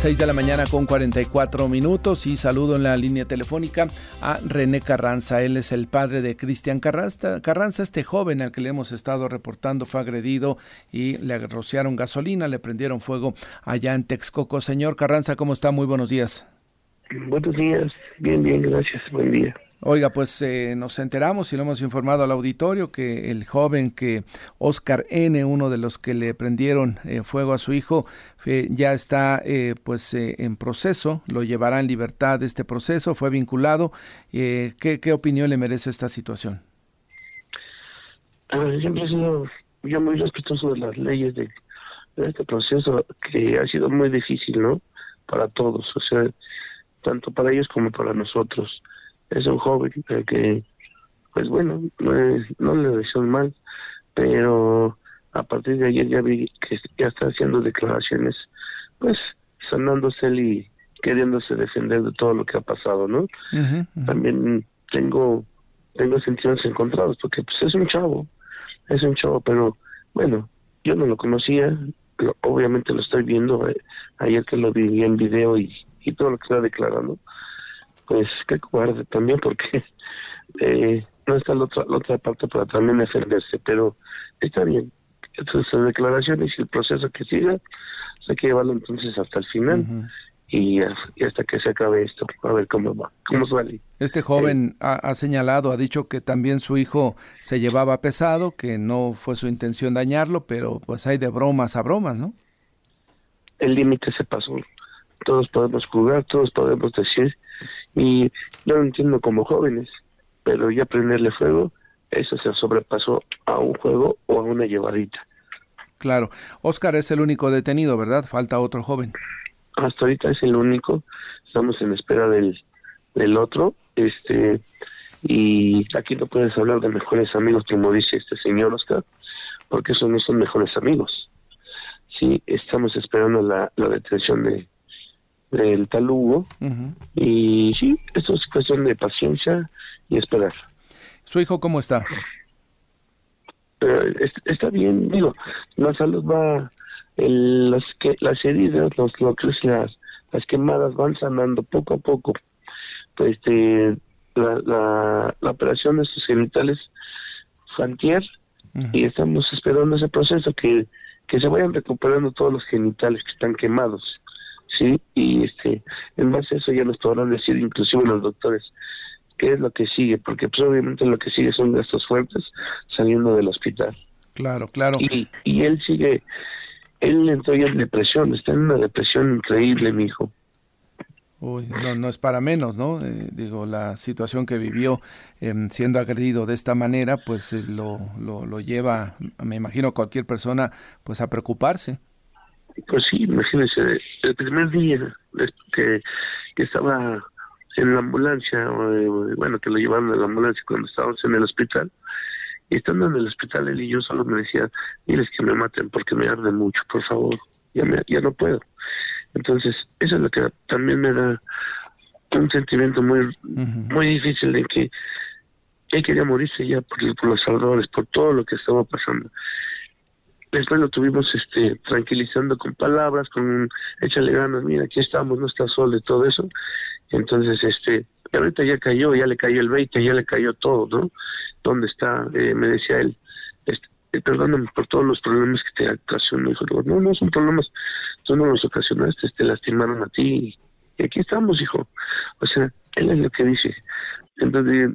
6 de la mañana con 44 minutos y saludo en la línea telefónica a René Carranza. Él es el padre de Cristian Carranza. Carranza, este joven al que le hemos estado reportando, fue agredido y le rociaron gasolina, le prendieron fuego allá en Texcoco. Señor Carranza, ¿cómo está? Muy buenos días. Buenos días. Bien, bien, gracias. Buen día. Oiga, pues eh, nos enteramos y lo hemos informado al auditorio que el joven que Oscar N., uno de los que le prendieron eh, fuego a su hijo, ya está eh, pues en proceso, lo llevará en libertad este proceso, fue vinculado. ¿qué, ¿qué, opinión le merece esta situación? siempre he sido yo muy respetuoso de las leyes de, de este proceso que ha sido muy difícil, ¿no? Para todos, o sea, tanto para ellos como para nosotros es un joven que, pues bueno, no, no le deseo mal, pero a partir de ayer ya vi que ya está haciendo declaraciones, pues sanándose él y queriéndose defender de todo lo que ha pasado, ¿no? También tengo tengo sentimientos encontrados porque pues es un chavo, es un chavo, pero bueno, yo no lo conocía, obviamente lo estoy viendo eh, ayer que lo vi en video y, y todo lo que está declarando pues qué cobarde también porque eh, no está la otra, la otra parte para también defenderse, pero está bien. Entonces, declaraciones y el proceso que siga, hay que llevarlo entonces hasta el final. Y, hasta que se acabe esto, a ver cómo va, cómo sale. Este joven ha, ha, señalado, ha dicho que también su hijo se llevaba pesado, que no fue su intención dañarlo, pero pues hay de bromas a bromas, ¿no? El límite se pasó. Todos podemos jugar, todos podemos decir y yo lo entiendo como jóvenes, pero ya prenderle fuego, eso se sobrepasó a un juego o a una llevadita. Claro. Oscar es el único detenido, ¿verdad? Falta otro joven. Hasta ahorita es el único. Estamos en espera del, del otro. Este, y aquí no puedes hablar de mejores amigos, como dice este señor Oscar, porque esos no son mejores amigos. Sí, estamos esperando la, la detención de, del tal Hugo. Y sí, esto es cuestión de paciencia y esperar. ¿Su hijo cómo está? está bien, digo, la salud va, el, las, que, las heridas, los, lo que las, las quemadas van sanando poco a poco. Pues, este, la, la, operación de sus genitales fantier y estamos esperando ese proceso que, que se vayan recuperando todos los genitales que están quemados ¿sí? Y este, en base a eso ya nos podrán decir, inclusive los doctores, qué es lo que sigue, porque pues obviamente lo que sigue son gastos fuertes saliendo del hospital. Claro, claro. Y, y él sigue, él entró ya en depresión, está en una depresión increíble, mi hijo. Uy, no, no es para menos, ¿no? Eh, digo, la situación que vivió em, siendo agredido de esta manera, pues eh, lo, lo, lo lleva, me imagino, cualquier persona, pues a preocuparse. Pues sí, imagínese, el primer día que, que estaba en la ambulancia, bueno, que lo llevaron a la ambulancia cuando estábamos en el hospital, y estando en el hospital él y yo solo me decía, diles que me maten porque me arde mucho, por favor, ya, me, ya no puedo. Entonces, eso es lo que también me da un sentimiento muy muy difícil de que él quería morirse ya por, por los salvadores, por todo lo que estaba pasando después lo tuvimos este tranquilizando con palabras, con échale ganas, mira, aquí estamos, no está solo y todo eso. Entonces, este, ahorita ya cayó, ya le cayó el 20, ya le cayó todo, ¿no? ¿Dónde está? Eh, me decía él, este, eh, perdóname por todos los problemas que te ocasionó. Hijo, no, no son problemas, tú no los ocasionaste, te lastimaron a ti. Y aquí estamos, hijo. O sea, él es lo que dice. Entonces,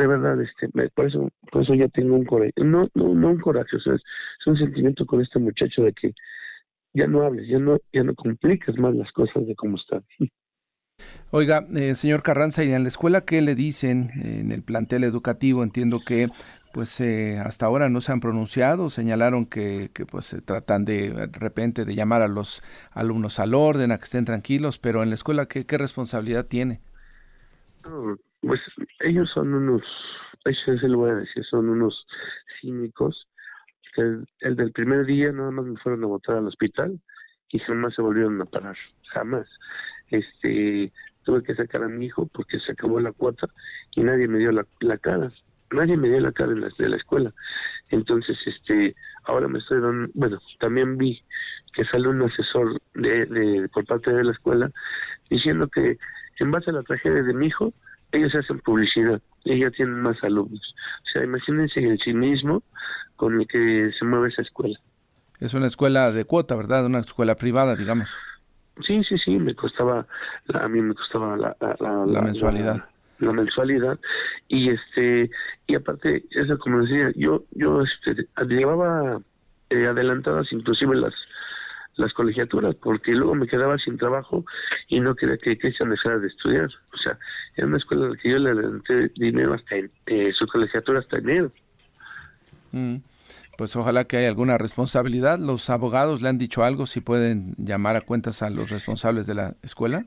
de verdad, este, por eso, por eso ya tengo un coraje, no, no, no un coraje, o sea, es, un sentimiento con este muchacho de que ya no hables, ya no, ya no compliques más las cosas de cómo están. Oiga, eh, señor Carranza, ¿y en la escuela qué le dicen en el plantel educativo? Entiendo que pues eh, hasta ahora no se han pronunciado, señalaron que, que pues se tratan de, de repente de llamar a los alumnos al orden, a que estén tranquilos, pero en la escuela qué, qué responsabilidad tiene? pues ellos son unos, eso se lo voy a decir, son unos cínicos. El, el del primer día nada más me fueron a botar al hospital y jamás se volvieron a parar, jamás. Este, tuve que sacar a mi hijo porque se acabó la cuota y nadie me dio la, la cara, nadie me dio la cara en la, de la escuela. Entonces, este, ahora me estoy dando, bueno, también vi que sale un asesor de, por parte de la escuela diciendo que en base a la tragedia de mi hijo, ellos hacen publicidad, ellos tienen más alumnos. O sea, imagínense el cinismo con el que se mueve esa escuela. Es una escuela de cuota, ¿verdad? Una escuela privada, digamos. Sí, sí, sí, me costaba, a mí me costaba la, la, mensualidad. La, mensualidad. Y este, y aparte, eso como decía, yo, yo este, llevaba eh, adelantadas inclusive las las colegiaturas porque luego me quedaba sin trabajo y no quería que Cristian dejara de estudiar. O sea, era una escuela en la que yo le adelanté dinero hasta en, eh, su colegiatura hasta enero. Mm pues ojalá que haya alguna responsabilidad. ¿Los abogados le han dicho algo si pueden llamar a cuentas a los responsables de la escuela?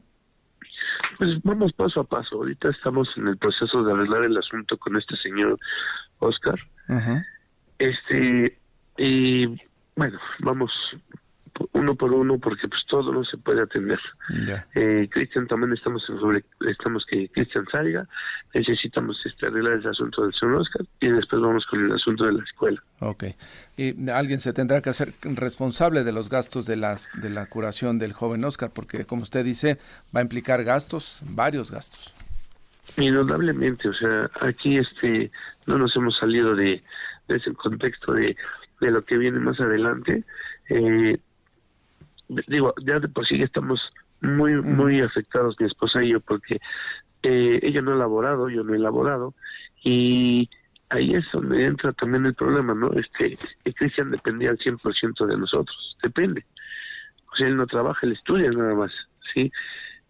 Pues vamos paso a paso. Ahorita estamos en el proceso de arreglar el asunto con este señor Oscar. Este y bueno, vamos uno por uno porque pues todo no se puede atender. Eh, Cristian también estamos sobre, estamos que Cristian salga, necesitamos este, arreglar ese asunto del señor Oscar y después vamos con el asunto de la escuela. Ok. Y alguien se tendrá que hacer responsable de los gastos de las de la curación del joven Oscar porque como usted dice va a implicar gastos, varios gastos. Indudablemente, o sea, aquí este no nos hemos salido de, ese contexto de, de lo que viene más adelante. Eh, digo, ya de por sí estamos muy, muy afectados mi esposa y yo porque eh, ella no ha elaborado, yo no he elaborado y ahí es donde entra también el problema, ¿no? Este, Cristian dependía al 100% de nosotros, depende. O sea, él no trabaja, él estudia nada más, ¿sí?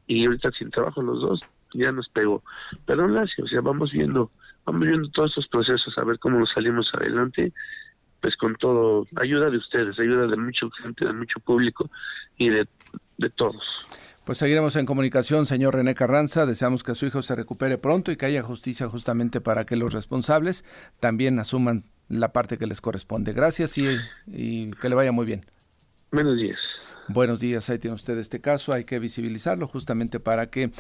Y ahorita sin trabajo los dos, ya nos pegó. Pero aún o sea, vamos viendo, vamos viendo todos estos procesos, a ver cómo nos salimos adelante pues con todo, ayuda de ustedes, ayuda de mucha gente, de mucho público y de, de todos. Pues seguiremos en comunicación, señor René Carranza. Deseamos que su hijo se recupere pronto y que haya justicia justamente para que los responsables también asuman la parte que les corresponde. Gracias y, y que le vaya muy bien. Buenos días. Buenos días, ahí tiene usted este caso, hay que visibilizarlo justamente para que